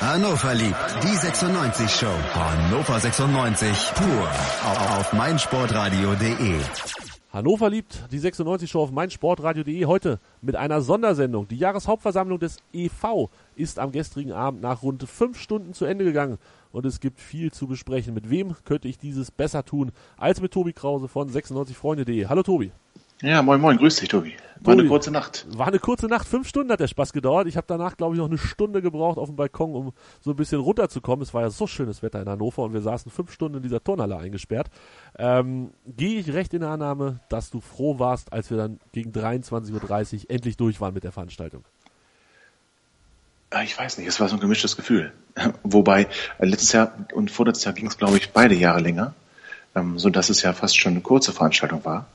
Hannover liebt die 96 Show. Hannover 96 pur auf meinsportradio.de. Hannover liebt die 96 Show auf meinsportradio.de heute mit einer Sondersendung. Die Jahreshauptversammlung des EV ist am gestrigen Abend nach rund fünf Stunden zu Ende gegangen und es gibt viel zu besprechen. Mit wem könnte ich dieses besser tun als mit Tobi Krause von 96freunde.de? Hallo Tobi. Ja, moin moin, grüß dich Tobi. War Tobi, eine kurze Nacht. War eine kurze Nacht, fünf Stunden hat der Spaß gedauert. Ich habe danach, glaube ich, noch eine Stunde gebraucht auf dem Balkon, um so ein bisschen runterzukommen. Es war ja so schönes Wetter in Hannover und wir saßen fünf Stunden in dieser Turnhalle eingesperrt. Ähm, Gehe ich recht in der Annahme, dass du froh warst, als wir dann gegen 23.30 Uhr endlich durch waren mit der Veranstaltung? Ah, ich weiß nicht, es war so ein gemischtes Gefühl. Wobei, äh, letztes Jahr und vorletztes Jahr ging es, glaube ich, beide Jahre länger, ähm, so dass es ja fast schon eine kurze Veranstaltung war.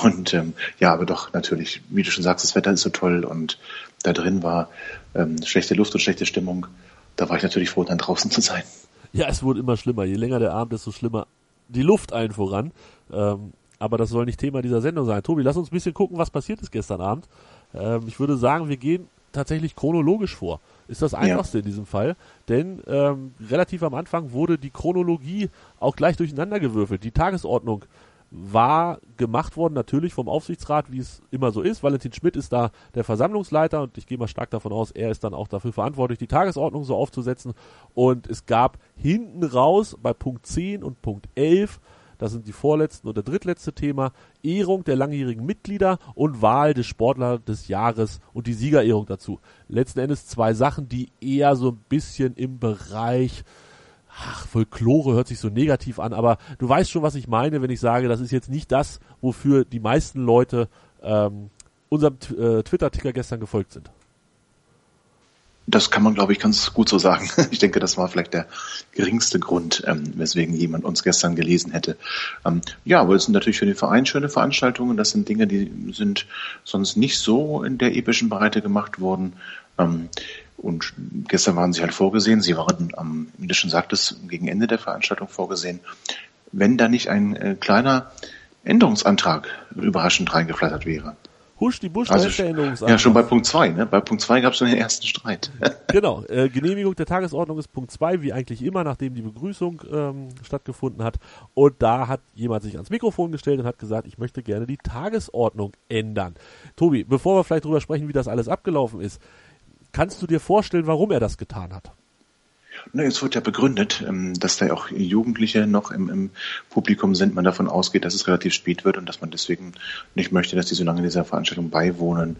Und ähm, ja, aber doch natürlich, wie du schon sagst, das Wetter ist so toll und da drin war ähm, schlechte Luft und schlechte Stimmung. Da war ich natürlich froh, dann draußen zu sein. Ja, es wurde immer schlimmer. Je länger der Abend, desto schlimmer die Luft allen voran. Ähm, aber das soll nicht Thema dieser Sendung sein. Tobi, lass uns ein bisschen gucken, was passiert ist gestern Abend. Ähm, ich würde sagen, wir gehen tatsächlich chronologisch vor. Ist das einfachste ja. in diesem Fall. Denn ähm, relativ am Anfang wurde die Chronologie auch gleich durcheinandergewürfelt. Die Tagesordnung war gemacht worden, natürlich vom Aufsichtsrat, wie es immer so ist. Valentin Schmidt ist da der Versammlungsleiter und ich gehe mal stark davon aus, er ist dann auch dafür verantwortlich, die Tagesordnung so aufzusetzen. Und es gab hinten raus bei Punkt 10 und Punkt 11, das sind die vorletzten und der drittletzte Thema, Ehrung der langjährigen Mitglieder und Wahl des Sportlers des Jahres und die Siegerehrung dazu. Letzten Endes zwei Sachen, die eher so ein bisschen im Bereich ach, Folklore hört sich so negativ an, aber du weißt schon, was ich meine, wenn ich sage, das ist jetzt nicht das, wofür die meisten Leute ähm, unserem äh, Twitter-Ticker gestern gefolgt sind. Das kann man, glaube ich, ganz gut so sagen. Ich denke, das war vielleicht der geringste Grund, ähm, weswegen jemand uns gestern gelesen hätte. Ähm, ja, aber es sind natürlich für den Verein schöne Veranstaltungen. Das sind Dinge, die sind sonst nicht so in der epischen Breite gemacht worden. Ähm, und gestern waren sie halt vorgesehen, sie waren am, wie du schon sagtest, gegen Ende der Veranstaltung vorgesehen, wenn da nicht ein äh, kleiner Änderungsantrag überraschend reingeflattert wäre. Husch die Busch, also, der Änderungsantrag. Ja, schon bei Punkt 2, ne? Bei Punkt 2 gab es schon den ersten Streit. genau, äh, Genehmigung der Tagesordnung ist Punkt 2, wie eigentlich immer, nachdem die Begrüßung ähm, stattgefunden hat. Und da hat jemand sich ans Mikrofon gestellt und hat gesagt, ich möchte gerne die Tagesordnung ändern. Tobi, bevor wir vielleicht drüber sprechen, wie das alles abgelaufen ist, Kannst du dir vorstellen, warum er das getan hat? Na, es wird ja begründet, ähm, dass da auch Jugendliche noch im, im, Publikum sind, man davon ausgeht, dass es relativ spät wird und dass man deswegen nicht möchte, dass die so lange dieser Veranstaltung beiwohnen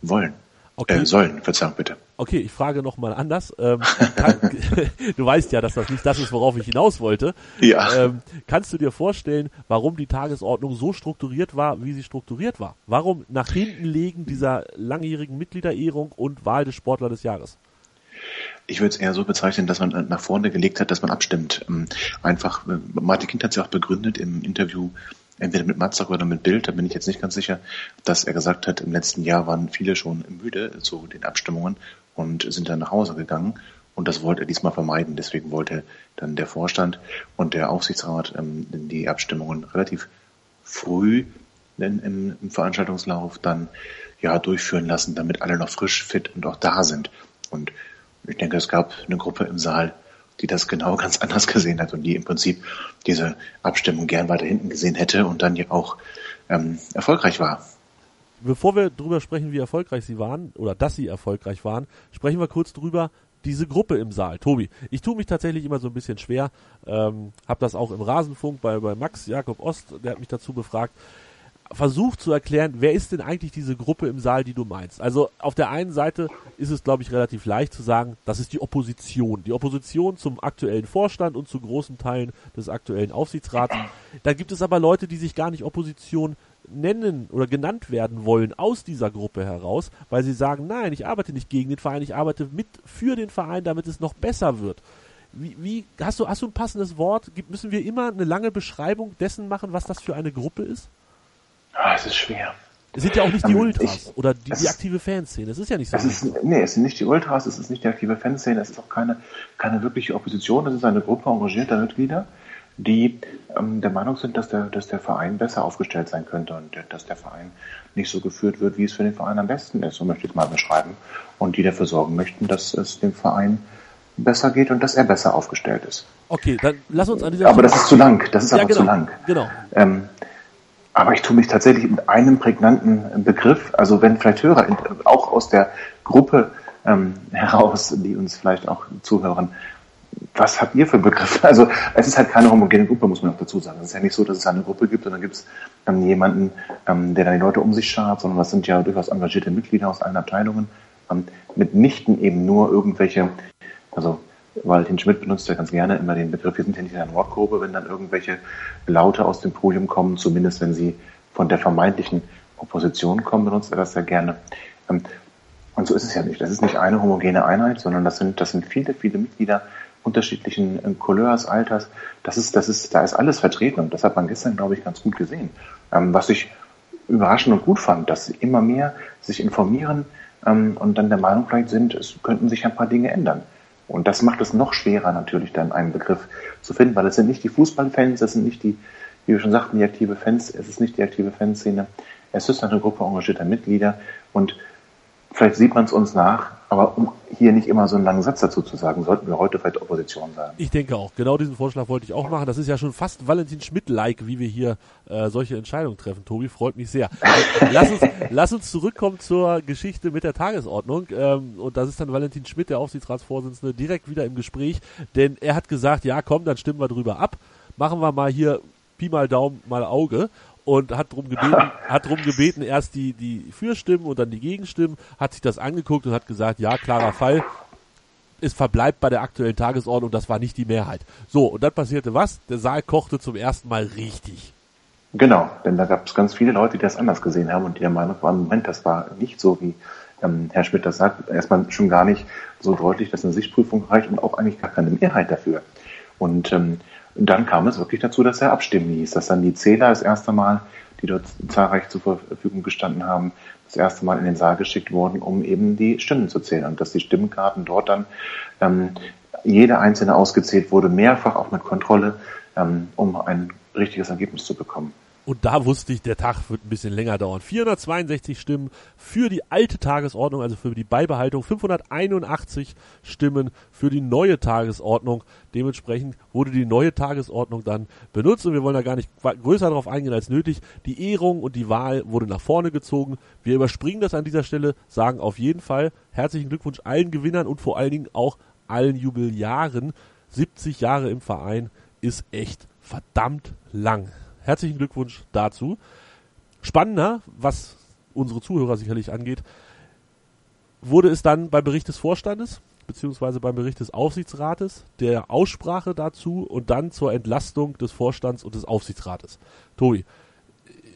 wollen. Okay. Äh, sollen, Verzeihung bitte. Okay, ich frage nochmal anders. Ähm, kann, du weißt ja, dass das nicht das ist, worauf ich hinaus wollte. Ja. Ähm, kannst du dir vorstellen, warum die Tagesordnung so strukturiert war, wie sie strukturiert war? Warum nach hinten legen dieser langjährigen Mitgliederehrung und Wahl des Sportler des Jahres? Ich würde es eher so bezeichnen, dass man nach vorne gelegt hat, dass man abstimmt. Ähm, einfach, äh, Martin Kind hat es ja auch begründet im Interview entweder mit Matzak oder mit Bild, da bin ich jetzt nicht ganz sicher, dass er gesagt hat, im letzten Jahr waren viele schon müde zu den Abstimmungen und sind dann nach Hause gegangen. Und das wollte er diesmal vermeiden. Deswegen wollte dann der Vorstand und der Aufsichtsrat ähm, die Abstimmungen relativ früh im, im Veranstaltungslauf dann ja durchführen lassen, damit alle noch frisch, fit und auch da sind. Und ich denke, es gab eine Gruppe im Saal, die das genau ganz anders gesehen hat und die im Prinzip diese Abstimmung gern weiter hinten gesehen hätte und dann ja auch ähm, erfolgreich war. Bevor wir darüber sprechen, wie erfolgreich sie waren oder dass sie erfolgreich waren, sprechen wir kurz drüber, diese Gruppe im Saal. Tobi, ich tue mich tatsächlich immer so ein bisschen schwer, ähm, habe das auch im Rasenfunk bei, bei Max Jakob Ost, der hat mich dazu befragt versucht zu erklären, wer ist denn eigentlich diese Gruppe im Saal, die du meinst. Also auf der einen Seite ist es, glaube ich, relativ leicht zu sagen, das ist die Opposition. Die Opposition zum aktuellen Vorstand und zu großen Teilen des aktuellen Aufsichtsrats. Da gibt es aber Leute, die sich gar nicht Opposition nennen oder genannt werden wollen aus dieser Gruppe heraus, weil sie sagen, nein, ich arbeite nicht gegen den Verein, ich arbeite mit für den Verein, damit es noch besser wird. Wie, wie hast du hast du ein passendes Wort? Müssen wir immer eine lange Beschreibung dessen machen, was das für eine Gruppe ist? Ah, es ist schwer. Es sind ja auch nicht die ähm, Ultras ich, oder die, die aktive Fanszene. Es ist ja nicht so. Es ist, nee, es sind nicht die Ultras, es ist nicht die aktive Fanszene, es ist auch keine, keine wirkliche Opposition. Es ist eine Gruppe engagierter Mitglieder, die ähm, der Meinung sind, dass der, dass der Verein besser aufgestellt sein könnte und dass der Verein nicht so geführt wird, wie es für den Verein am besten ist, so möchte ich es mal beschreiben. Und die dafür sorgen möchten, dass es dem Verein besser geht und dass er besser aufgestellt ist. Okay, dann lass uns an dieser Aber das ist zu lang, das ist Ja, aber genau, zu lang. genau. Ähm, aber ich tue mich tatsächlich mit einem prägnanten Begriff, also wenn vielleicht Hörer auch aus der Gruppe ähm, heraus, die uns vielleicht auch zuhören, was habt ihr für Begriffe? Also es ist halt keine homogene Gruppe, muss man auch dazu sagen. Es ist ja nicht so, dass es eine Gruppe gibt und dann gibt es ähm, jemanden, ähm, der dann die Leute um sich schart, sondern das sind ja durchaus engagierte Mitglieder aus allen Abteilungen, ähm, mitnichten eben nur irgendwelche, also Valentin Schmidt benutzt ja ganz gerne immer den Begriff, wir sind ja nicht in einer Nordkurve, wenn dann irgendwelche Laute aus dem Podium kommen, zumindest wenn sie von der vermeintlichen Opposition kommen, benutzt er das sehr gerne. Ähm, und so ist es ja nicht. Das ist nicht eine homogene Einheit, sondern das sind, das sind viele, viele Mitglieder unterschiedlichen äh, Couleurs, Alters. Das ist, das ist, da ist alles vertreten und das hat man gestern, glaube ich, ganz gut gesehen. Ähm, was ich überraschend und gut fand, dass sie immer mehr sich informieren ähm, und dann der Meinung vielleicht sind, es könnten sich ein paar Dinge ändern. Und das macht es noch schwerer natürlich dann einen Begriff zu finden, weil es sind nicht die Fußballfans, es sind nicht die, wie wir schon sagten, die aktive Fans, es ist nicht die aktive Fanszene, es ist eine Gruppe engagierter Mitglieder und vielleicht sieht man es uns nach, aber um hier nicht immer so einen langen Satz dazu zu sagen, sollten wir heute vielleicht Opposition sagen. Ich denke auch. Genau diesen Vorschlag wollte ich auch machen. Das ist ja schon fast Valentin Schmidt-like, wie wir hier äh, solche Entscheidungen treffen. Tobi, freut mich sehr. lass, uns, lass uns zurückkommen zur Geschichte mit der Tagesordnung. Ähm, und das ist dann Valentin Schmidt, der Aufsichtsratsvorsitzende, direkt wieder im Gespräch. Denn er hat gesagt, ja komm, dann stimmen wir drüber ab. Machen wir mal hier Pi mal Daumen mal Auge und hat drum gebeten, hat drum gebeten, erst die, die Fürstimmen und dann die Gegenstimmen, hat sich das angeguckt und hat gesagt, ja, klarer Fall, es verbleibt bei der aktuellen Tagesordnung, das war nicht die Mehrheit. So, und dann passierte was? Der Saal kochte zum ersten Mal richtig. Genau, denn da gab es ganz viele Leute, die das anders gesehen haben und die der Meinung waren, Moment, das war nicht so, wie ähm, Herr Schmidt das sagt. Erstmal schon gar nicht so deutlich, dass eine Sichtprüfung reicht und auch eigentlich gar keine Mehrheit dafür. Und ähm, dann kam es wirklich dazu, dass er abstimmen ließ, dass dann die Zähler das erste Mal, die dort zahlreich zur Verfügung gestanden haben, das erste Mal in den Saal geschickt wurden, um eben die Stimmen zu zählen und dass die Stimmkarten dort dann ähm, jede einzelne ausgezählt wurde, mehrfach auch mit Kontrolle, ähm, um ein richtiges Ergebnis zu bekommen. Und da wusste ich, der Tag wird ein bisschen länger dauern. 462 Stimmen für die alte Tagesordnung, also für die Beibehaltung, 581 Stimmen für die neue Tagesordnung. Dementsprechend wurde die neue Tagesordnung dann benutzt und wir wollen da gar nicht größer darauf eingehen als nötig. Die Ehrung und die Wahl wurde nach vorne gezogen. Wir überspringen das an dieser Stelle, sagen auf jeden Fall herzlichen Glückwunsch allen Gewinnern und vor allen Dingen auch allen Jubeljaren. 70 Jahre im Verein ist echt verdammt lang. Herzlichen Glückwunsch dazu. Spannender, was unsere Zuhörer sicherlich angeht, wurde es dann beim Bericht des Vorstandes beziehungsweise beim Bericht des Aufsichtsrates, der Aussprache dazu und dann zur Entlastung des Vorstands und des Aufsichtsrates. Tobi,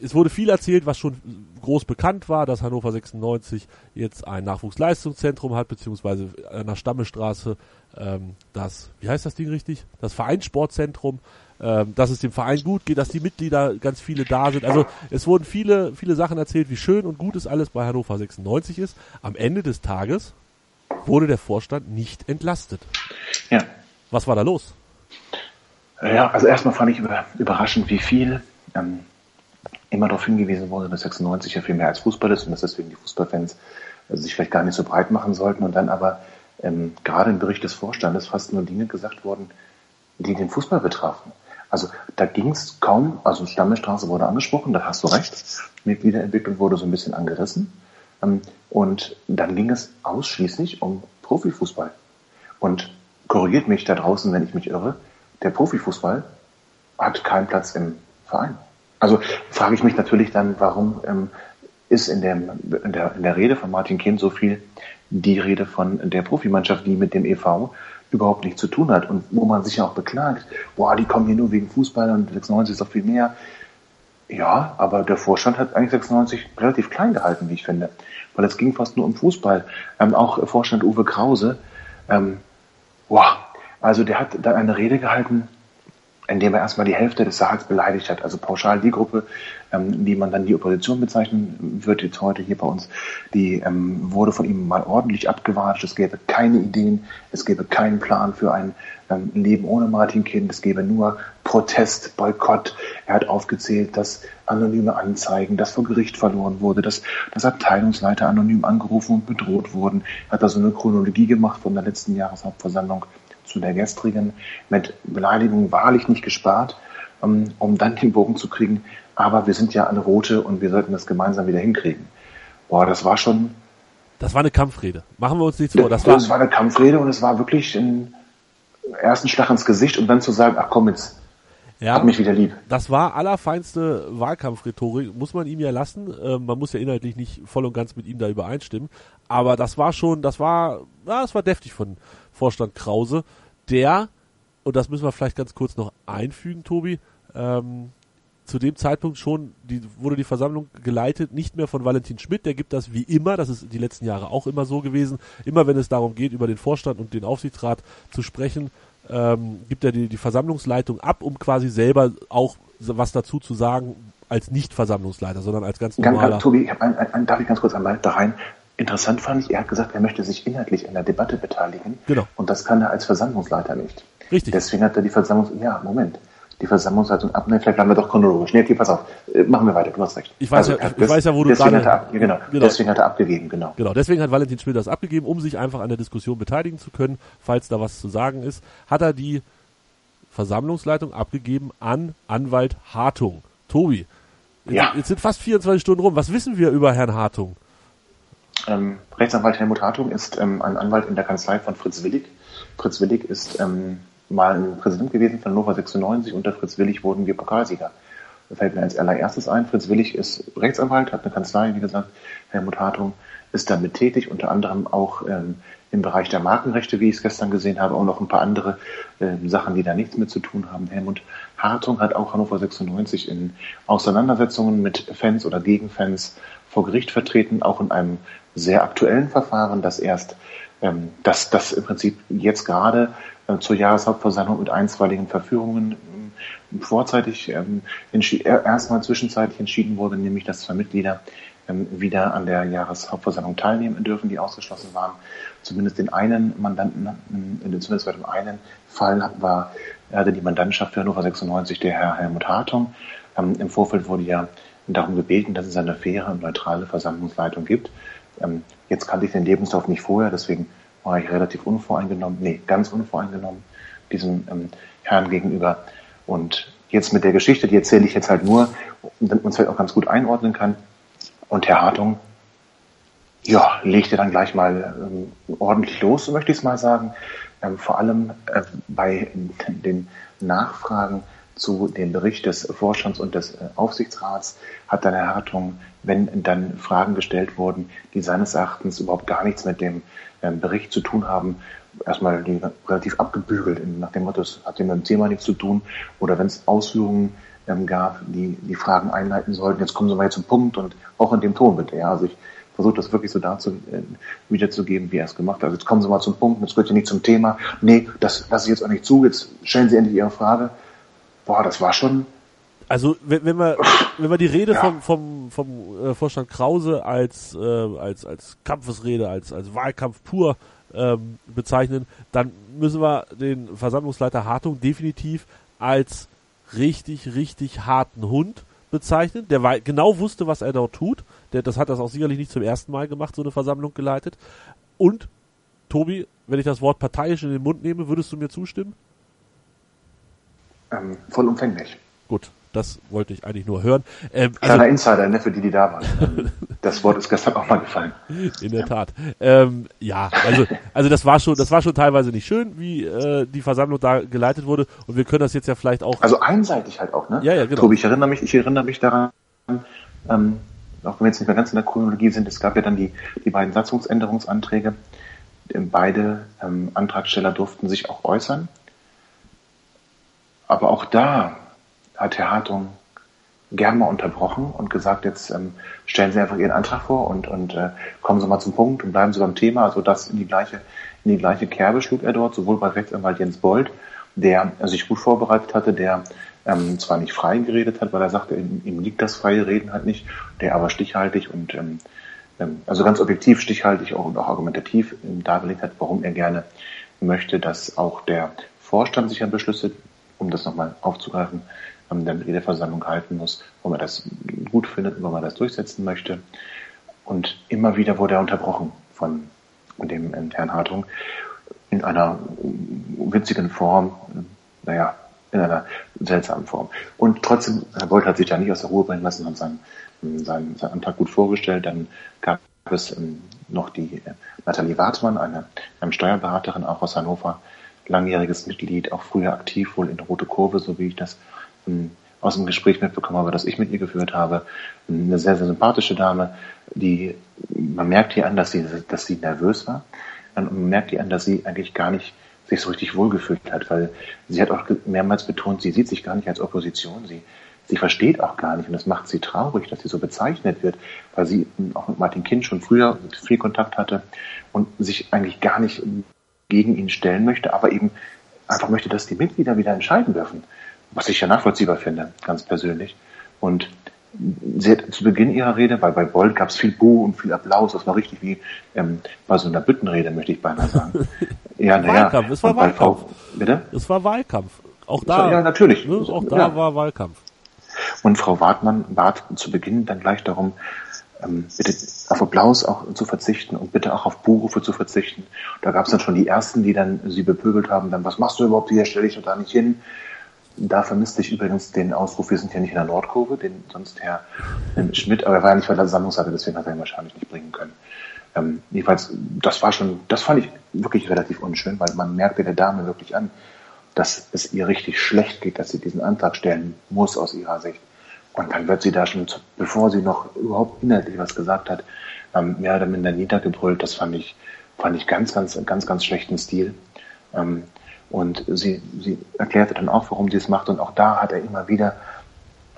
es wurde viel erzählt, was schon groß bekannt war, dass Hannover 96 jetzt ein Nachwuchsleistungszentrum hat, beziehungsweise an der Stammestraße ähm, das, wie heißt das Ding richtig? Das Vereinssportzentrum, ähm, dass es dem Verein gut geht, dass die Mitglieder ganz viele da sind. Also es wurden viele, viele Sachen erzählt, wie schön und gut es alles bei Hannover 96 ist. Am Ende des Tages wurde der Vorstand nicht entlastet. Ja. Was war da los? Ja, also erstmal fand ich über, überraschend, wie viel ähm, immer darauf hingewiesen wurde, dass 96 ja viel mehr als Fußball ist und dass deswegen die Fußballfans äh, sich vielleicht gar nicht so breit machen sollten und dann aber ähm, gerade im Bericht des Vorstandes fast nur Dinge gesagt wurden, die den Fußball betrafen. Also da ging es kaum, also Stammestraße wurde angesprochen, da hast du recht, Mitgliederentwicklung wurde so ein bisschen angerissen ähm, und dann ging es ausschließlich um Profifußball. Und korrigiert mich da draußen, wenn ich mich irre, der Profifußball hat keinen Platz im Verein. Also frage ich mich natürlich dann, warum ähm, ist in, dem, in, der, in der Rede von Martin Kind so viel die Rede von der Profimannschaft, die mit dem EV überhaupt nichts zu tun hat und wo man sich ja auch beklagt, boah, die kommen hier nur wegen Fußball und 96 ist doch viel mehr. Ja, aber der Vorstand hat eigentlich 96 relativ klein gehalten, wie ich finde, weil es ging fast nur um Fußball. Ähm, auch Vorstand Uwe Krause, ähm, boah, also der hat da eine Rede gehalten, indem er erstmal die Hälfte des Saals beleidigt hat. Also pauschal die Gruppe, ähm, die man dann die Opposition bezeichnen wird jetzt heute hier bei uns, die ähm, wurde von ihm mal ordentlich abgewatscht. Es gäbe keine Ideen, es gäbe keinen Plan für ein ähm, Leben ohne Martin Kind, es gäbe nur Protest, Boykott. Er hat aufgezählt, dass anonyme Anzeigen, dass vor Gericht verloren wurde, dass, dass Abteilungsleiter anonym angerufen und bedroht wurden. Er hat da so eine Chronologie gemacht von der letzten Jahreshauptversammlung zu der gestrigen mit Beleidigungen wahrlich nicht gespart, um, um dann den Bogen zu kriegen. Aber wir sind ja alle Rote und wir sollten das gemeinsam wieder hinkriegen. Boah, das war schon. Das war eine Kampfrede. Machen wir uns nichts vor. Das, das war, war eine Kampfrede und es war wirklich ein ersten Schlag ins Gesicht und dann zu sagen, ach komm jetzt, ja, hab mich wieder lieb. Das war allerfeinste Wahlkampfrhetorik, muss man ihm ja lassen. Ähm, man muss ja inhaltlich nicht voll und ganz mit ihm da übereinstimmen. Aber das war schon, das war, ja, das war deftig von, Vorstand Krause, der, und das müssen wir vielleicht ganz kurz noch einfügen, Tobi, ähm, zu dem Zeitpunkt schon die, wurde die Versammlung geleitet, nicht mehr von Valentin Schmidt, der gibt das wie immer, das ist die letzten Jahre auch immer so gewesen, immer wenn es darum geht, über den Vorstand und den Aufsichtsrat zu sprechen, ähm, gibt er die, die Versammlungsleitung ab, um quasi selber auch was dazu zu sagen, als nicht Versammlungsleiter, sondern als ganz normaler. Ganz, Tobi, ich ein, ein, darf ich ganz kurz einmal da rein? Interessant fand ich, er hat gesagt, er möchte sich inhaltlich an der Debatte beteiligen. Genau. Und das kann er als Versammlungsleiter nicht. Richtig. Deswegen hat er die Versammlungs... Ja, Moment. Die Versammlungsleitung abnehmen. Vielleicht bleiben wir doch chronologisch. Nee, okay, pass auf. Äh, machen wir weiter. Du hast recht. Ich weiß, also, ja, ich das, weiß ja, wo du deswegen gerade... Hat er, genau, genau. Deswegen hat er abgegeben, genau. Genau. Deswegen hat Valentin Schmidt das abgegeben, um sich einfach an der Diskussion beteiligen zu können, falls da was zu sagen ist. Hat er die Versammlungsleitung abgegeben an Anwalt Hartung. Tobi, ja. jetzt sind fast 24 Stunden rum. Was wissen wir über Herrn Hartung? Ähm, Rechtsanwalt Helmut Hartung ist ähm, ein Anwalt in der Kanzlei von Fritz Willig. Fritz Willig ist ähm, mal ein Präsident gewesen von Hannover 96. Unter Fritz Willig wurden wir Pokalsieger. Das fällt mir als allererstes ein. Fritz Willig ist Rechtsanwalt, hat eine Kanzlei, wie gesagt. Helmut Hartung ist damit tätig, unter anderem auch ähm, im Bereich der Markenrechte, wie ich es gestern gesehen habe, auch noch ein paar andere äh, Sachen, die da nichts mit zu tun haben. Helmut Hartung hat auch Hannover 96 in Auseinandersetzungen mit Fans oder gegen Fans vor Gericht vertreten, auch in einem sehr aktuellen Verfahren, das erst, ähm, das, das im Prinzip jetzt gerade zur Jahreshauptversammlung mit einstweiligen Verführungen ähm, vorzeitig ähm, erstmal zwischenzeitlich entschieden wurde, nämlich dass zwei Mitglieder ähm, wieder an der Jahreshauptversammlung teilnehmen dürfen, die ausgeschlossen waren. Zumindest den einen Mandanten, ähm, zumindest bei dem einen Fall war, hatte die Mandantschaft für Hannover 96 der Herr Helmut Hartung. Im Vorfeld wurde ja darum gebeten, dass es eine faire und neutrale Versammlungsleitung gibt. Jetzt kannte ich den Lebenslauf nicht vorher, deswegen war ich relativ unvoreingenommen, nee, ganz unvoreingenommen diesem ähm, Herrn gegenüber. Und jetzt mit der Geschichte, die erzähle ich jetzt halt nur, damit man es halt auch ganz gut einordnen kann. Und Herr Hartung, ja, legte dann gleich mal ähm, ordentlich los, so möchte ich es mal sagen. Ähm, vor allem äh, bei den Nachfragen zu dem Bericht des Vorstands und des äh, Aufsichtsrats hat dann Herr Hartung, wenn dann Fragen gestellt wurden, die seines Erachtens überhaupt gar nichts mit dem ähm, Bericht zu tun haben, erstmal die relativ abgebügelt, nach dem Motto, es hat mit dem Thema nichts zu tun. Oder wenn es Ausführungen ähm, gab, die die Fragen einleiten sollten, jetzt kommen Sie mal zum Punkt und auch in dem Ton bitte. Ja, also ich versuche das wirklich so dazu äh, wiederzugeben, wie er es gemacht hat. Also jetzt kommen Sie mal zum Punkt, jetzt wird ja nicht zum Thema. Nee, das lasse ich jetzt auch nicht zu, jetzt stellen Sie endlich Ihre Frage boah, das war schon. Also wenn, wenn wir wenn wir die Rede ja. vom vom vom äh, Vorstand Krause als äh, als als Kampfesrede als als Wahlkampf pur ähm, bezeichnen, dann müssen wir den Versammlungsleiter Hartung definitiv als richtig richtig harten Hund bezeichnen, der genau wusste, was er dort tut. Der, das hat das auch sicherlich nicht zum ersten Mal gemacht, so eine Versammlung geleitet. Und Tobi, wenn ich das Wort parteiisch in den Mund nehme, würdest du mir zustimmen? Ähm, vollumfänglich. Gut, das wollte ich eigentlich nur hören. Ähm, also Kleiner also, Insider, ne, für die, die da waren. das Wort ist gestern auch mal gefallen. In der. Tat. Ähm, ja, also, also das war schon, das war schon teilweise nicht schön, wie äh, die Versammlung da geleitet wurde. Und wir können das jetzt ja vielleicht auch. Also einseitig halt auch, ne? Ja, ja, genau. Tobi, ich erinnere mich, ich erinnere mich daran, ähm, auch wenn wir jetzt nicht mehr ganz in der Chronologie sind, es gab ja dann die, die beiden Satzungsänderungsanträge. Beide ähm, Antragsteller durften sich auch äußern. Aber auch da hat Herr Hartung gern mal unterbrochen und gesagt, jetzt ähm, stellen Sie einfach Ihren Antrag vor und, und äh, kommen Sie mal zum Punkt und bleiben Sie beim Thema. Also das in die gleiche, in die gleiche Kerbe schlug er dort, sowohl bei Rechtsanwalt Jens Bold, der sich gut vorbereitet hatte, der ähm, zwar nicht frei geredet hat, weil er sagte, ihm, ihm liegt das freie Reden halt nicht, der aber stichhaltig und ähm, ähm also ganz objektiv stichhaltig auch, und auch argumentativ ähm, dargelegt hat, warum er gerne möchte, dass auch der Vorstand sich an Beschlüsse, um das nochmal aufzugreifen, ähm, der Mitgliederversammlung halten muss, wo man das gut findet und wo man das durchsetzen möchte. Und immer wieder wurde er unterbrochen von dem ähm, Herrn Hartung in einer witzigen Form, naja, in einer seltsamen Form. Und trotzdem, Herr Bolt hat sich da nicht aus der Ruhe bringen lassen, hat seinen, seinen, seinen Antrag gut vorgestellt. Dann gab es ähm, noch die äh, Nathalie Wartmann, eine, eine Steuerberaterin auch aus Hannover, langjähriges Mitglied, auch früher aktiv wohl in Rote Kurve, so wie ich das ähm, aus dem Gespräch mitbekommen habe, das ich mit ihr geführt habe. Eine sehr, sehr sympathische Dame, die, man merkt hier an, dass sie, dass sie nervös war. Und man merkt ihr an, dass sie eigentlich gar nicht sich so richtig wohlgefühlt hat, weil sie hat auch mehrmals betont, sie sieht sich gar nicht als Opposition. Sie, sie versteht auch gar nicht und das macht sie traurig, dass sie so bezeichnet wird, weil sie auch mit Martin Kind schon früher viel Kontakt hatte und sich eigentlich gar nicht gegen ihn stellen möchte, aber eben einfach möchte, dass die Mitglieder wieder entscheiden dürfen, was ich ja nachvollziehbar finde, ganz persönlich. Und sie hat zu Beginn ihrer Rede, weil bei Bolt gab es viel Buh und viel Applaus, das war richtig wie ähm, bei so einer Büttenrede, möchte ich beinahe sagen. ja, naja. Wahlkampf, es war Wahlkampf. Frau, bitte? Es war Wahlkampf. Auch da. Ja, natürlich. Ne, auch da ja. war Wahlkampf. Und Frau Wartmann bat zu Beginn dann gleich darum, bitte auf Applaus auch zu verzichten und bitte auch auf Buhrufe zu verzichten. Da gab es dann schon die ersten, die dann sie bepöbelt haben, dann, was machst du überhaupt hier, stell dich doch da nicht hin. Da vermisste ich übrigens den Ausruf, wir sind ja nicht in der Nordkurve, den sonst Herr Schmidt, aber er war ja nicht bei der Sammlungsseite, deswegen hat er ihn wahrscheinlich nicht bringen können. Ähm, jedenfalls, das war schon, das fand ich wirklich relativ unschön, weil man merkte der Dame wirklich an, dass es ihr richtig schlecht geht, dass sie diesen Antrag stellen muss aus ihrer Sicht. Und dann wird sie da schon, bevor sie noch überhaupt inhaltlich was gesagt hat, ähm, mehr oder minder niedergebrüllt. Das fand ich, fand ich ganz, ganz, ganz, ganz schlechten Stil. Ähm, und sie, sie erklärte dann auch, warum sie es macht. Und auch da hat er immer wieder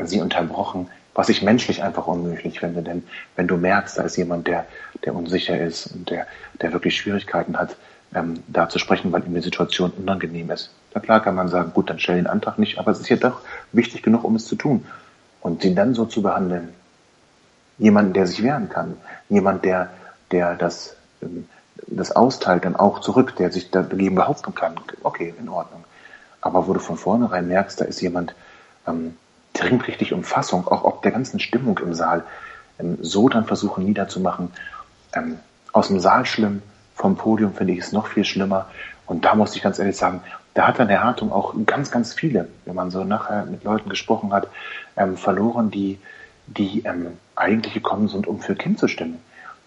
sie unterbrochen, was ich menschlich einfach unmöglich finde. Denn wenn du merkst, da ist jemand, der, der unsicher ist und der, der wirklich Schwierigkeiten hat, ähm, da zu sprechen, weil ihm die Situation unangenehm ist. Na klar kann man sagen, gut, dann stell den Antrag nicht, aber es ist ja doch wichtig genug, um es zu tun. Und ihn dann so zu behandeln, jemanden, der sich wehren kann, jemand, der, der das ähm, das austeilt dann auch zurück, der sich dagegen behaupten kann, okay, in Ordnung. Aber wo du von vornherein merkst, da ist jemand, ähm, der ringt richtig um Fassung, auch ob der ganzen Stimmung im Saal, ähm, so dann versuchen niederzumachen. Ähm, aus dem Saal schlimm, vom Podium finde ich es noch viel schlimmer. Und da muss ich ganz ehrlich sagen, da hat dann der Hartung auch ganz, ganz viele, wenn man so nachher mit Leuten gesprochen hat, ähm, verloren, die, die ähm, eigentlich gekommen sind, um für Kind zu stimmen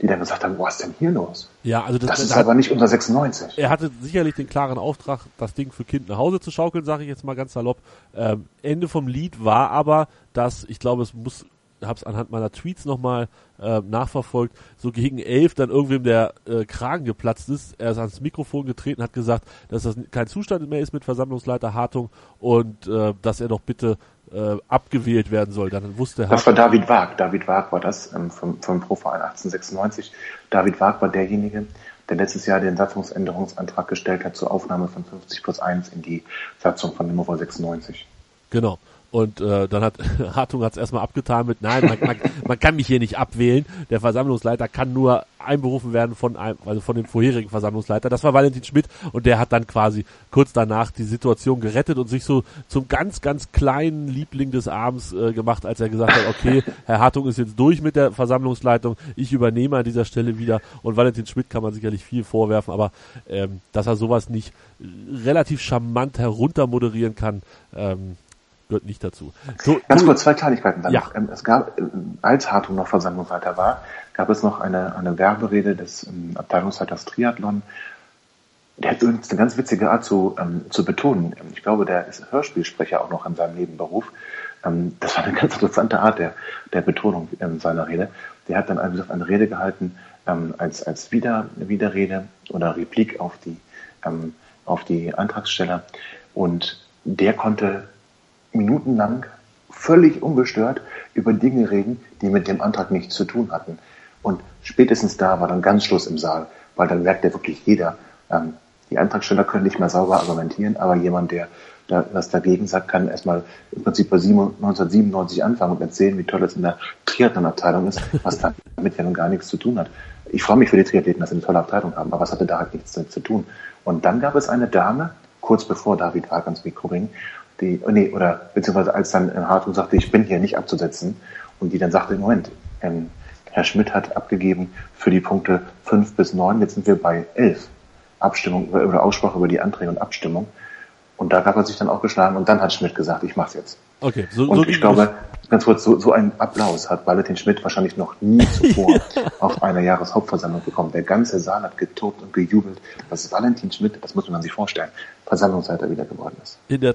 die dann gesagt haben, was ist denn hier los? Ja, also das, das ist aber nicht unser 96. Er hatte sicherlich den klaren Auftrag, das Ding für Kind nach Hause zu schaukeln, sage ich jetzt mal ganz salopp. Ähm, Ende vom Lied war aber, dass, ich glaube, es muss, habe es anhand meiner Tweets nochmal äh, nachverfolgt, so gegen elf dann irgendwem der äh, Kragen geplatzt ist. Er ist ans Mikrofon getreten, hat gesagt, dass das kein Zustand mehr ist mit Versammlungsleiter Hartung und äh, dass er doch bitte äh, abgewählt werden soll. Dann wusste Das war David Wag. David Wag war das ähm, vom, vom Proverein 1896. David Wag war derjenige, der letztes Jahr den Satzungsänderungsantrag gestellt hat zur Aufnahme von 50 plus 1 in die Satzung von Nummer 96. Genau. Und äh, dann hat Hartung hat es erstmal abgetan mit, nein, man, man, man kann mich hier nicht abwählen. Der Versammlungsleiter kann nur einberufen werden von einem, also von dem vorherigen Versammlungsleiter. Das war Valentin Schmidt und der hat dann quasi kurz danach die Situation gerettet und sich so zum ganz, ganz kleinen Liebling des Abends äh, gemacht, als er gesagt hat, okay, Herr Hartung ist jetzt durch mit der Versammlungsleitung, ich übernehme an dieser Stelle wieder und Valentin Schmidt kann man sicherlich viel vorwerfen, aber ähm, dass er sowas nicht relativ charmant heruntermoderieren kann, ähm, gehört nicht dazu. So, Ganz kurz, zwei Kleinigkeiten dann ja. Ähm, es gab, äh, als Hartung noch Versammlungsleiter war, gab es noch eine, eine Werberede des ähm, Abteilungsleiters Triathlon. Der hat übrigens eine ganz witzige Art zu, ähm, zu betonen. Ähm, ich glaube, der ist Hörspielsprecher auch noch in seinem Nebenberuf. Ähm, das war eine ganz interessante Art der, der Betonung ähm, seiner Rede. Der hat dann also eine Rede gehalten als, als Wider, Widerrede oder Replik auf die, auf die Antragsteller. Und der konnte minutenlang völlig unbestört über Dinge reden, die mit dem Antrag nichts zu tun hatten. Und spätestens da war dann ganz Schluss im Saal, weil dann merkte wirklich jeder, ähm, Die Antragsteller können nicht mehr sauber argumentieren, aber jemand, der da, was dagegen sagt, kann erstmal im Prinzip bei 1997 anfangen und erzählen, wie toll es in der Triathlon-Abteilung ist, was damit ja nun gar nichts zu tun hat. Ich freue mich für die Triathleten, dass sie eine tolle Abteilung haben, aber was hatte da halt nichts zu tun? Und dann gab es eine Dame, kurz bevor David Haag ans Mikro ging, die, nee, oder beziehungsweise als dann Hartung sagte, ich bin hier nicht abzusetzen, und die dann sagte, Moment, ähm, Herr Schmidt hat abgegeben für die Punkte 5 bis 9, jetzt sind wir bei 11. Abstimmung oder Aussprache über die Anträge und Abstimmung. Und da gab er sich dann auch geschlagen und dann hat Schmidt gesagt, ich mach's jetzt. Okay, so, und so ich glaube, ganz kurz, so, so einen Applaus hat Valentin Schmidt wahrscheinlich noch nie zuvor auf einer Jahreshauptversammlung bekommen. Der ganze Saal hat getobt und gejubelt, dass Valentin Schmidt, das muss man sich vorstellen, Versammlungsleiter wieder geworden ist. In der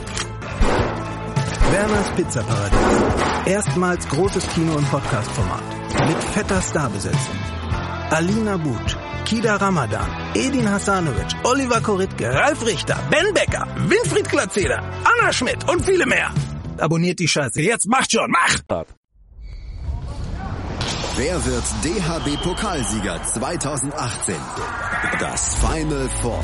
Werners Pizzaparadies. Erstmals großes Kino- und Podcast-Format. Mit fetter Starbesetzung. Alina But, Kida Ramadan, Edin Hasanovic, Oliver Koritke, Ralf Richter, Ben Becker, Winfried Glatzeder, Anna Schmidt und viele mehr. Abonniert die Scheiße. Jetzt macht schon, macht! Wer wird DHB-Pokalsieger 2018? Das Final Four.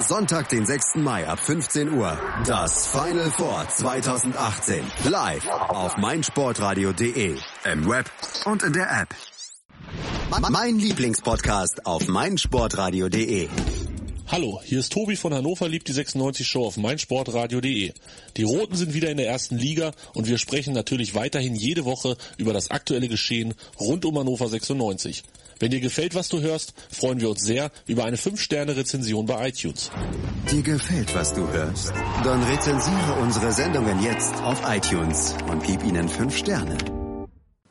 Sonntag, den 6. Mai ab 15 Uhr. Das Final Four 2018. Live auf meinsportradio.de. Im Web und in der App. Mein Lieblingspodcast auf meinsportradio.de. Hallo, hier ist Tobi von Hannover liebt die 96 Show auf meinsportradio.de. Die Roten sind wieder in der ersten Liga und wir sprechen natürlich weiterhin jede Woche über das aktuelle Geschehen rund um Hannover 96. Wenn dir gefällt, was du hörst, freuen wir uns sehr über eine 5-Sterne-Rezension bei iTunes. Dir gefällt, was du hörst? Dann rezensiere unsere Sendungen jetzt auf iTunes und gib ihnen 5 Sterne.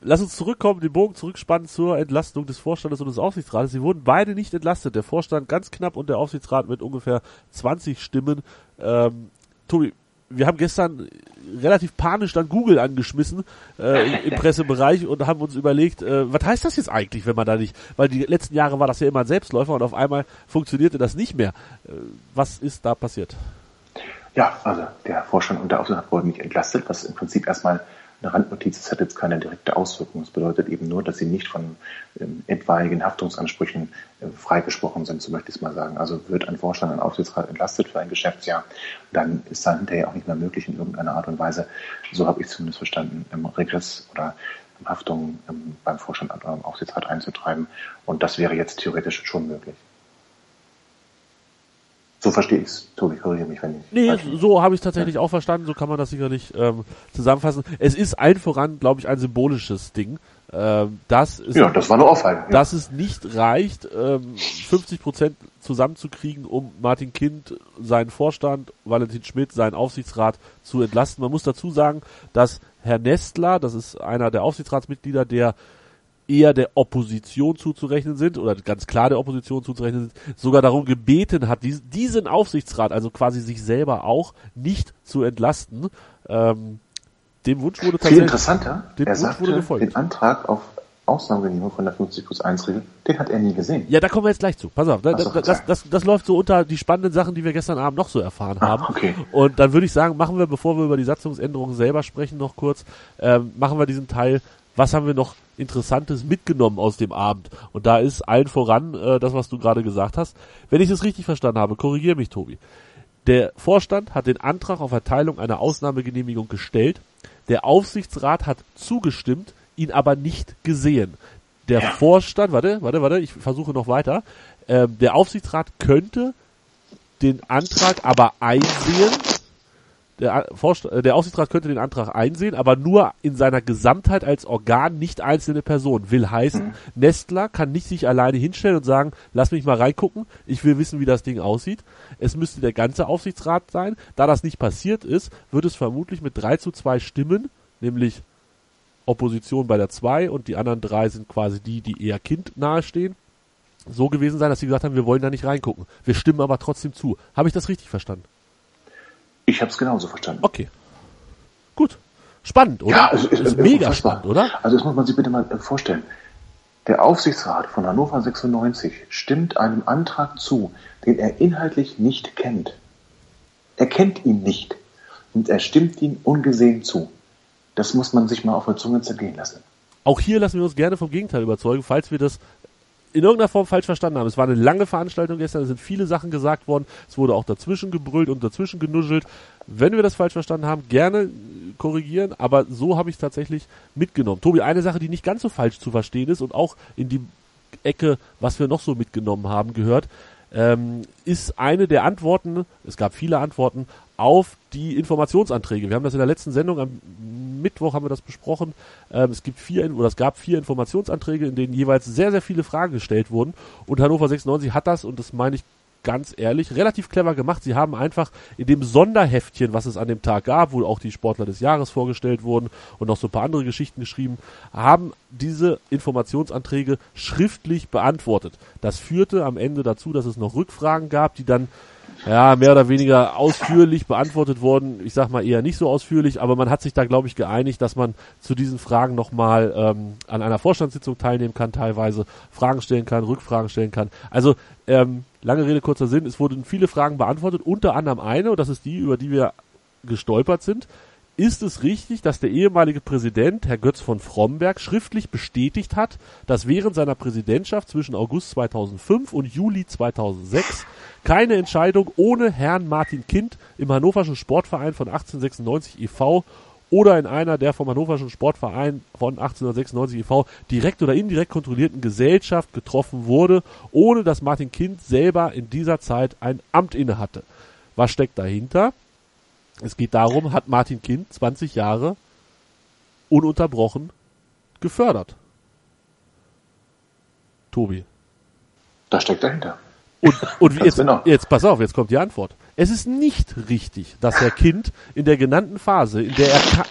Lass uns zurückkommen, den Bogen zurückspannen zur Entlastung des Vorstandes und des Aufsichtsrates. Sie wurden beide nicht entlastet. Der Vorstand ganz knapp und der Aufsichtsrat mit ungefähr 20 Stimmen. Ähm, Tobi, wir haben gestern relativ panisch dann Google angeschmissen äh, im, Pressebereich und haben uns überlegt, äh, was heißt das jetzt eigentlich, wenn man da nicht, weil die letzten Jahre war das ja immer ein Selbstläufer und auf einmal funktionierte das nicht mehr. Äh, was ist da passiert? Ja, also der Vorstand und der Aufsichtsrat wurden nicht entlastet, was im Prinzip erstmal eine Randnotiz, das hat jetzt keine direkte Auswirkung. Das bedeutet eben nur, dass sie nicht von ähm, etwaigen Haftungsansprüchen äh, freigesprochen sind, so möchte ich es mal sagen. Also wird ein Vorstand, ein Aufsichtsrat entlastet für ein Geschäftsjahr, dann ist dann hinterher auch nicht mehr möglich in irgendeiner Art und Weise, so habe ich zumindest verstanden, im Regress oder Haftung ähm, beim Vorstand oder beim Aufsichtsrat einzutreiben. Und das wäre jetzt theoretisch schon möglich. So verstehe ich es. Tobi, korrigiere mich, wenn ich. Nee, so habe ich es tatsächlich ja. auch verstanden. So kann man das sicherlich ähm, zusammenfassen. Es ist allen voran, glaube ich, ein symbolisches Ding. Ähm, das ist, ja, das war eine Ohrfeige. Ja. Dass es nicht reicht, ähm, 50 Prozent zusammenzukriegen, um Martin Kind, seinen Vorstand, Valentin Schmidt, seinen Aufsichtsrat zu entlasten. Man muss dazu sagen, dass Herr Nestler, das ist einer der Aufsichtsratsmitglieder, der eher der Opposition zuzurechnen sind oder ganz klar der Opposition zuzurechnen sind, sogar darum gebeten hat, diesen Aufsichtsrat, also quasi sich selber auch, nicht zu entlasten. Ähm, dem Wunsch wurde tatsächlich... Viel interessanter, dem er Wunsch sagte, wurde gefolgt. den Antrag auf Ausnahmegenehmigung von der 50 plus 1 Regel, den hat er nie gesehen. Ja, da kommen wir jetzt gleich zu. Pass auf, das, das, das, das, das läuft so unter die spannenden Sachen, die wir gestern Abend noch so erfahren ah, haben. Okay. Und dann würde ich sagen, machen wir, bevor wir über die Satzungsänderungen selber sprechen, noch kurz, ähm, machen wir diesen Teil, was haben wir noch Interessantes mitgenommen aus dem Abend. Und da ist allen voran äh, das, was du gerade gesagt hast. Wenn ich es richtig verstanden habe, korrigiere mich, Tobi. Der Vorstand hat den Antrag auf Erteilung einer Ausnahmegenehmigung gestellt. Der Aufsichtsrat hat zugestimmt, ihn aber nicht gesehen. Der ja. Vorstand, warte, warte, warte, ich versuche noch weiter. Ähm, der Aufsichtsrat könnte den Antrag aber einsehen, der, Vorst äh, der Aufsichtsrat könnte den Antrag einsehen, aber nur in seiner Gesamtheit als Organ, nicht einzelne Personen. Will heißen, mhm. Nestler kann nicht sich alleine hinstellen und sagen, lass mich mal reingucken, ich will wissen, wie das Ding aussieht. Es müsste der ganze Aufsichtsrat sein. Da das nicht passiert ist, wird es vermutlich mit 3 zu 2 Stimmen, nämlich Opposition bei der 2 und die anderen drei sind quasi die, die eher Kind nahestehen, so gewesen sein, dass sie gesagt haben, wir wollen da nicht reingucken. Wir stimmen aber trotzdem zu. Habe ich das richtig verstanden? Ich habe es genauso verstanden. Okay. Gut. Spannend, oder? Ja, also, ist, ist mega unfassbar. spannend, oder? Also das muss man sich bitte mal äh, vorstellen. Der Aufsichtsrat von Hannover 96 stimmt einem Antrag zu, den er inhaltlich nicht kennt. Er kennt ihn nicht. Und er stimmt ihm ungesehen zu. Das muss man sich mal auf der Zunge zergehen lassen. Auch hier lassen wir uns gerne vom Gegenteil überzeugen, falls wir das in irgendeiner Form falsch verstanden haben. Es war eine lange Veranstaltung gestern, es sind viele Sachen gesagt worden, es wurde auch dazwischen gebrüllt und dazwischen genuschelt. Wenn wir das falsch verstanden haben, gerne korrigieren, aber so habe ich es tatsächlich mitgenommen. Tobi, eine Sache, die nicht ganz so falsch zu verstehen ist und auch in die Ecke, was wir noch so mitgenommen haben, gehört, ähm, ist eine der Antworten, es gab viele Antworten, auf die Informationsanträge. Wir haben das in der letzten Sendung am Mittwoch haben wir das besprochen. Ähm, es gibt vier oder es gab vier Informationsanträge, in denen jeweils sehr, sehr viele Fragen gestellt wurden. Und Hannover 96 hat das, und das meine ich ganz ehrlich, relativ clever gemacht. Sie haben einfach in dem Sonderheftchen, was es an dem Tag gab, wo auch die Sportler des Jahres vorgestellt wurden und noch so ein paar andere Geschichten geschrieben, haben diese Informationsanträge schriftlich beantwortet. Das führte am Ende dazu, dass es noch Rückfragen gab, die dann ja, mehr oder weniger ausführlich beantwortet worden. Ich sag mal eher nicht so ausführlich, aber man hat sich da, glaube ich, geeinigt, dass man zu diesen Fragen nochmal ähm, an einer Vorstandssitzung teilnehmen kann, teilweise Fragen stellen kann, Rückfragen stellen kann. Also, ähm, lange Rede, kurzer Sinn, es wurden viele Fragen beantwortet, unter anderem eine, und das ist die, über die wir gestolpert sind. Ist es richtig, dass der ehemalige Präsident, Herr Götz von Fromberg, schriftlich bestätigt hat, dass während seiner Präsidentschaft zwischen August 2005 und Juli 2006 keine Entscheidung ohne Herrn Martin Kind im Hannoverschen Sportverein von 1896 e.V. oder in einer der vom Hannoverschen Sportverein von 1896 e.V. direkt oder indirekt kontrollierten Gesellschaft getroffen wurde, ohne dass Martin Kind selber in dieser Zeit ein Amt innehatte. Was steckt dahinter? Es geht darum, hat Martin Kind 20 Jahre ununterbrochen gefördert. Tobi. Das steckt dahinter. Und, und jetzt, genau. jetzt pass auf, jetzt kommt die Antwort. Es ist nicht richtig, dass Herr Kind in der genannten Phase, in der er,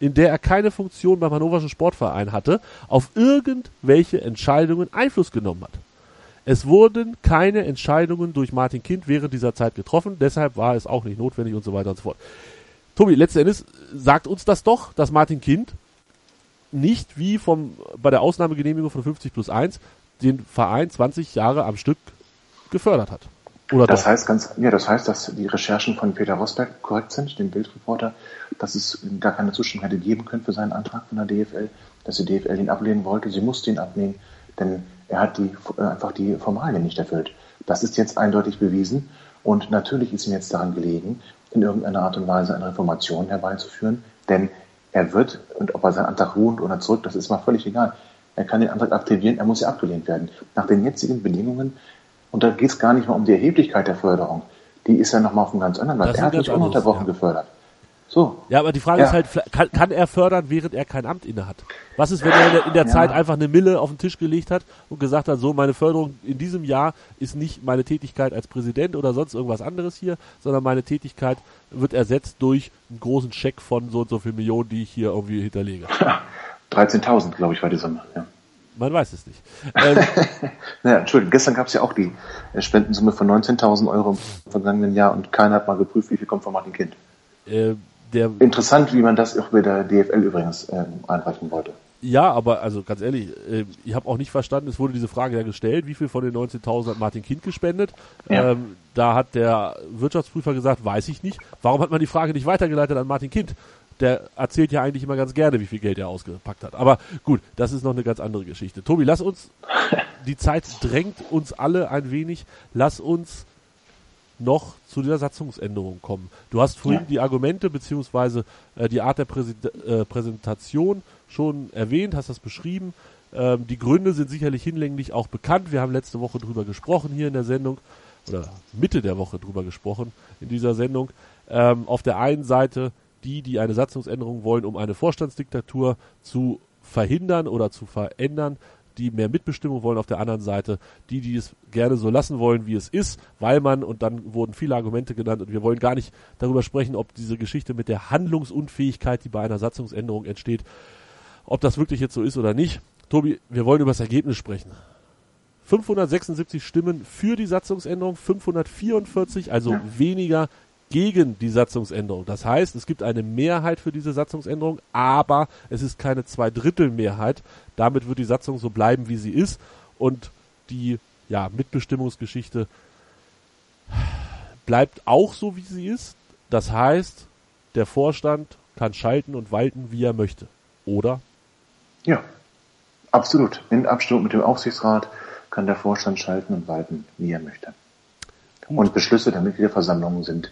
in der er keine Funktion beim Hannoverschen Sportverein hatte, auf irgendwelche Entscheidungen Einfluss genommen hat. Es wurden keine Entscheidungen durch Martin Kind während dieser Zeit getroffen, deshalb war es auch nicht notwendig und so weiter und so fort. Tobi, letzten Endes sagt uns das doch, dass Martin Kind nicht wie vom, bei der Ausnahmegenehmigung von 50 plus 1 den Verein 20 Jahre am Stück gefördert hat. Oder das doch? heißt ganz, ja, das heißt, dass die Recherchen von Peter Rosberg korrekt sind, dem Bildreporter, dass es gar keine Zustimmung hätte geben können für seinen Antrag von der DFL, dass die DFL ihn ablehnen wollte. Sie musste ihn ablehnen, denn er hat die, äh, einfach die Formalien nicht erfüllt. Das ist jetzt eindeutig bewiesen und natürlich ist ihm jetzt daran gelegen, in irgendeiner Art und Weise eine Reformation herbeizuführen, denn er wird, und ob er seinen Antrag ruht oder zurück, das ist mal völlig egal. Er kann den Antrag aktivieren, er muss ja abgelehnt werden. Nach den jetzigen Bedingungen und da geht es gar nicht mal um die Erheblichkeit der Förderung. Die ist ja nochmal auf einem ganz anderen Level. Er hat nicht ununterbrochen ja. gefördert. So. Ja, aber die Frage ja. ist halt, kann, kann, er fördern, während er kein Amt inne hat? Was ist, wenn er in der, in der ja. Zeit einfach eine Mille auf den Tisch gelegt hat und gesagt hat, so, meine Förderung in diesem Jahr ist nicht meine Tätigkeit als Präsident oder sonst irgendwas anderes hier, sondern meine Tätigkeit wird ersetzt durch einen großen Scheck von so und so viel Millionen, die ich hier irgendwie hinterlege. 13.000, glaube ich, war die Summe, ja. Man weiß es nicht. Ähm, naja, Entschuldigung, gestern gab es ja auch die äh, Spendensumme von 19.000 Euro im vergangenen Jahr und keiner hat mal geprüft, wie viel kommt von Martin Kind. Äh, Interessant, wie man das auch bei der DFL übrigens äh, einreichen wollte. Ja, aber also ganz ehrlich, äh, ich habe auch nicht verstanden, es wurde diese Frage ja gestellt, wie viel von den 19.000 hat Martin Kind gespendet? Ja. Ähm, da hat der Wirtschaftsprüfer gesagt, weiß ich nicht. Warum hat man die Frage nicht weitergeleitet an Martin Kind? der erzählt ja eigentlich immer ganz gerne, wie viel Geld er ausgepackt hat. Aber gut, das ist noch eine ganz andere Geschichte. Tobi, lass uns, die Zeit drängt uns alle ein wenig, lass uns noch zu dieser Satzungsänderung kommen. Du hast vorhin ja. die Argumente beziehungsweise äh, die Art der Präsi äh, Präsentation schon erwähnt, hast das beschrieben. Ähm, die Gründe sind sicherlich hinlänglich auch bekannt. Wir haben letzte Woche drüber gesprochen hier in der Sendung. oder Mitte der Woche drüber gesprochen in dieser Sendung. Ähm, auf der einen Seite die, die eine Satzungsänderung wollen, um eine Vorstandsdiktatur zu verhindern oder zu verändern, die mehr Mitbestimmung wollen auf der anderen Seite, die, die es gerne so lassen wollen, wie es ist, weil man, und dann wurden viele Argumente genannt, und wir wollen gar nicht darüber sprechen, ob diese Geschichte mit der Handlungsunfähigkeit, die bei einer Satzungsänderung entsteht, ob das wirklich jetzt so ist oder nicht. Tobi, wir wollen über das Ergebnis sprechen. 576 Stimmen für die Satzungsänderung, 544, also ja. weniger gegen die Satzungsänderung. Das heißt, es gibt eine Mehrheit für diese Satzungsänderung, aber es ist keine Zweidrittelmehrheit. Damit wird die Satzung so bleiben, wie sie ist und die ja, Mitbestimmungsgeschichte bleibt auch so, wie sie ist. Das heißt, der Vorstand kann schalten und walten, wie er möchte. Oder? Ja, absolut. In Abstimmung mit dem Aufsichtsrat kann der Vorstand schalten und walten, wie er möchte. Und Beschlüsse der Mitgliederversammlung sind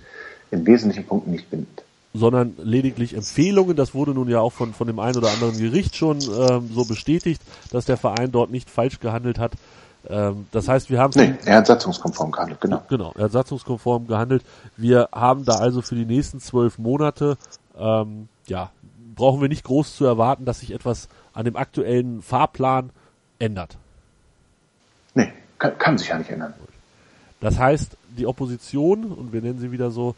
in wesentlichen Punkten nicht bindend. Sondern lediglich Empfehlungen. Das wurde nun ja auch von, von dem einen oder anderen Gericht schon ähm, so bestätigt, dass der Verein dort nicht falsch gehandelt hat. Ähm, das heißt, wir haben... Nee, er hat satzungskonform gehandelt, genau. Genau, er hat satzungskonform gehandelt. Wir haben da also für die nächsten zwölf Monate, ähm, ja, brauchen wir nicht groß zu erwarten, dass sich etwas an dem aktuellen Fahrplan ändert. Nee, kann, kann sich ja nicht ändern. Das heißt, die Opposition, und wir nennen sie wieder so,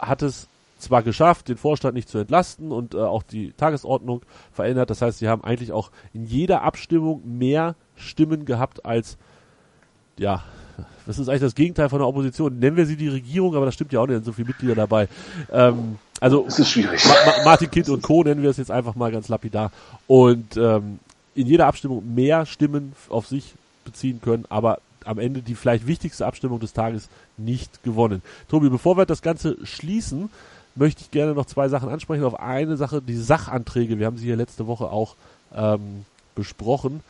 hat es zwar geschafft, den Vorstand nicht zu entlasten und äh, auch die Tagesordnung verändert. Das heißt, sie haben eigentlich auch in jeder Abstimmung mehr Stimmen gehabt als, ja, das ist eigentlich das Gegenteil von der Opposition. Nennen wir sie die Regierung, aber das stimmt ja auch nicht, sind so viele Mitglieder dabei. Ähm, also es ist schwierig. Ma Ma Martin Kind und Co. nennen wir es jetzt einfach mal ganz lapidar. Und ähm, in jeder Abstimmung mehr Stimmen auf sich beziehen können, aber am Ende die vielleicht wichtigste Abstimmung des Tages nicht gewonnen. Tobi, bevor wir das Ganze schließen, möchte ich gerne noch zwei Sachen ansprechen. Auf eine Sache, die Sachanträge, wir haben sie hier letzte Woche auch ähm, besprochen.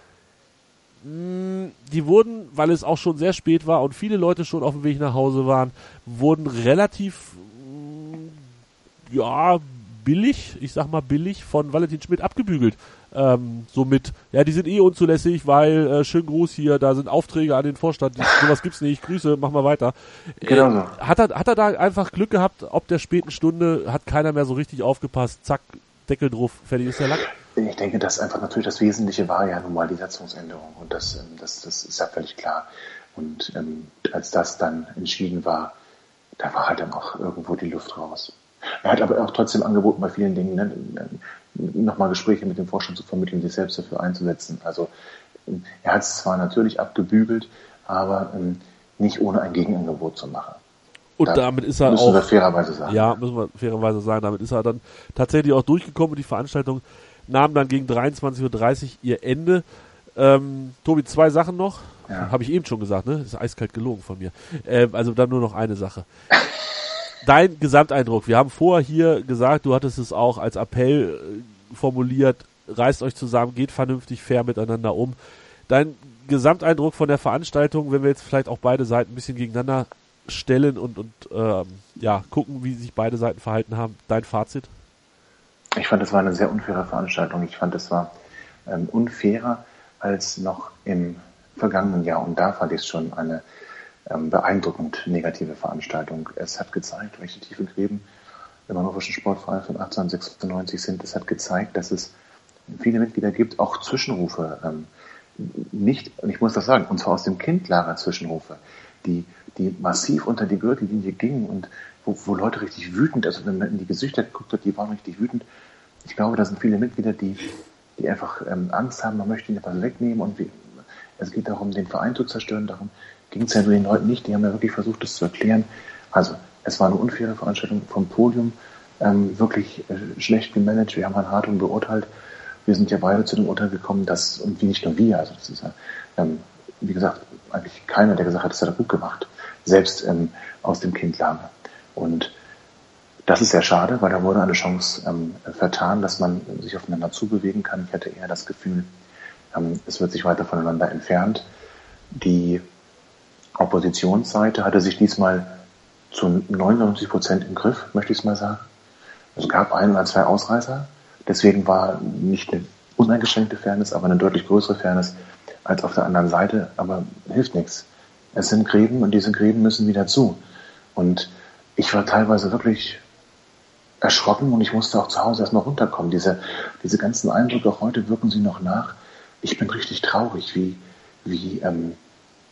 Mm, die wurden, weil es auch schon sehr spät war und viele Leute schon auf dem Weg nach Hause waren, wurden relativ, mm, ja, billig, ich sag mal billig, von Valentin Schmidt abgebügelt ähm, so mit, ja, die sind eh unzulässig, weil, äh, schönen Gruß hier, da sind Aufträge an den Vorstand, sowas gibt's nicht, Grüße, mach mal weiter. Genau so. Äh, hat, er, hat er da einfach Glück gehabt, ob der späten Stunde, hat keiner mehr so richtig aufgepasst, zack, Deckel drauf, fertig ist der Lack? Ich denke, dass einfach natürlich das Wesentliche war ja nun mal die Satzungsänderung und das, ähm, das, das ist ja völlig klar. Und ähm, als das dann entschieden war, da war halt dann auch irgendwo die Luft raus. Er hat aber auch trotzdem angeboten bei vielen Dingen, ne, nochmal Gespräche mit dem Vorstand zu vermitteln, sich selbst dafür einzusetzen. Also er hat es zwar natürlich abgebügelt, aber ähm, nicht ohne ein Gegenangebot zu machen. Und da damit ist er müssen auch. Wir fairerweise sagen. Ja, müssen wir fairerweise sagen. Damit ist er dann tatsächlich auch durchgekommen und die Veranstaltung nahm dann gegen 23.30 Uhr ihr Ende. Ähm, Tobi, zwei Sachen noch. Ja. Habe ich eben schon gesagt, ne? Ist eiskalt gelogen von mir. Äh, also dann nur noch eine Sache. dein Gesamteindruck. Wir haben vorher hier gesagt, du hattest es auch als Appell äh, formuliert, reißt euch zusammen, geht vernünftig fair miteinander um. Dein Gesamteindruck von der Veranstaltung, wenn wir jetzt vielleicht auch beide Seiten ein bisschen gegeneinander stellen und, und ähm, ja, gucken, wie sich beide Seiten verhalten haben. Dein Fazit? Ich fand, es war eine sehr unfaire Veranstaltung. Ich fand, es war ähm, unfairer als noch im vergangenen Jahr. Und da fand ich es schon eine beeindruckend negative Veranstaltung. Es hat gezeigt, welche tiefe Gräben im Hannoverschen Sportverein von 1896 sind. Es hat gezeigt, dass es viele Mitglieder gibt, auch Zwischenrufe, ähm, nicht, und ich muss das sagen, und zwar aus dem Kindlager Zwischenrufe, die, die massiv unter die Gürtellinie gingen und wo, wo Leute richtig wütend, also wenn man in die Gesichter geguckt hat, die waren richtig wütend. Ich glaube, da sind viele Mitglieder, die, die einfach ähm, Angst haben, man möchte ihnen etwas wegnehmen und wie, es geht darum, den Verein zu zerstören, darum, ging es ja den Leuten nicht, die haben ja wirklich versucht, das zu erklären. Also, es war eine unfaire Veranstaltung vom Podium, ähm, wirklich äh, schlecht gemanagt. Wir haben Herrn Hartung beurteilt. Wir sind ja beide zu dem Urteil gekommen, dass, und wie nicht nur wir, also das ist ja, ähm, wie gesagt, eigentlich keiner, der gesagt hat, das hat er gut gemacht, selbst ähm, aus dem Kindlager. Und das ist sehr schade, weil da wurde eine Chance ähm, vertan, dass man sich aufeinander zubewegen kann. Ich hatte eher das Gefühl, ähm, es wird sich weiter voneinander entfernt. Die Oppositionsseite hatte sich diesmal zu 99 Prozent im Griff, möchte ich es mal sagen. Es gab ein oder zwei Ausreißer. Deswegen war nicht eine uneingeschränkte Fairness, aber eine deutlich größere Fairness als auf der anderen Seite. Aber hilft nichts. Es sind Gräben und diese Gräben müssen wieder zu. Und ich war teilweise wirklich erschrocken und ich musste auch zu Hause erstmal runterkommen. Diese, diese ganzen Eindrücke, auch heute wirken sie noch nach. Ich bin richtig traurig, wie, wie, ähm,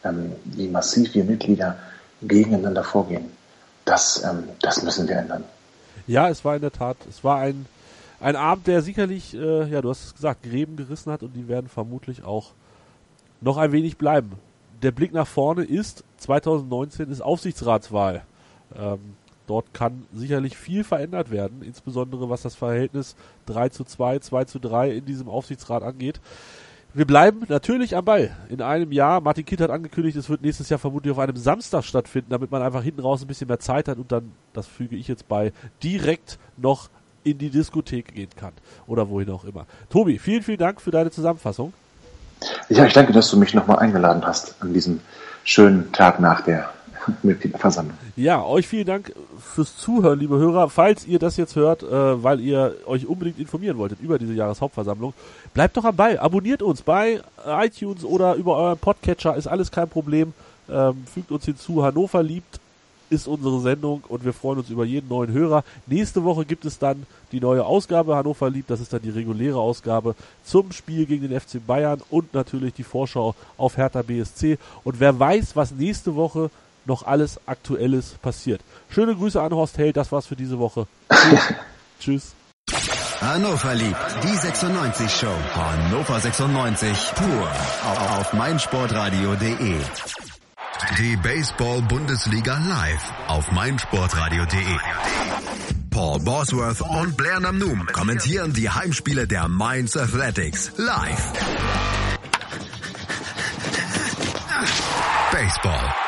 ähm, wie massiv wir Mitglieder gegeneinander vorgehen. Das, ähm, das müssen wir ändern. Ja, es war in der Tat, es war ein, ein Abend, der sicherlich, äh, ja, du hast es gesagt, Gräben gerissen hat und die werden vermutlich auch noch ein wenig bleiben. Der Blick nach vorne ist, 2019 ist Aufsichtsratswahl. Ähm, dort kann sicherlich viel verändert werden, insbesondere was das Verhältnis 3 zu 2, 2 zu 3 in diesem Aufsichtsrat angeht. Wir bleiben natürlich am Ball. In einem Jahr, Martin Kitt hat angekündigt, es wird nächstes Jahr vermutlich auf einem Samstag stattfinden, damit man einfach hinten raus ein bisschen mehr Zeit hat und dann, das füge ich jetzt bei, direkt noch in die Diskothek gehen kann. Oder wohin auch immer. Tobi, vielen, vielen Dank für deine Zusammenfassung. Ja, ich danke, dass du mich nochmal eingeladen hast an diesem schönen Tag nach der Mitgliederversammlung. Ja, euch vielen Dank fürs Zuhören, liebe Hörer. Falls ihr das jetzt hört, äh, weil ihr euch unbedingt informieren wolltet über diese Jahreshauptversammlung, bleibt doch am Ball. Abonniert uns bei iTunes oder über euren Podcatcher, ist alles kein Problem. Ähm, fügt uns hinzu. Hannover liebt ist unsere Sendung und wir freuen uns über jeden neuen Hörer. Nächste Woche gibt es dann die neue Ausgabe Hannover liebt. Das ist dann die reguläre Ausgabe zum Spiel gegen den FC Bayern und natürlich die Vorschau auf Hertha BSC. Und wer weiß, was nächste Woche noch alles Aktuelles passiert. Schöne Grüße an Horst Held, das war's für diese Woche. Tschüss. Hannover liebt die 96 Show. Hannover 96 pur auf meinsportradio.de. Die Baseball-Bundesliga live auf meinsportradio.de. Paul Bosworth und Blair Namnum kommentieren die Heimspiele der Mainz Athletics live. Baseball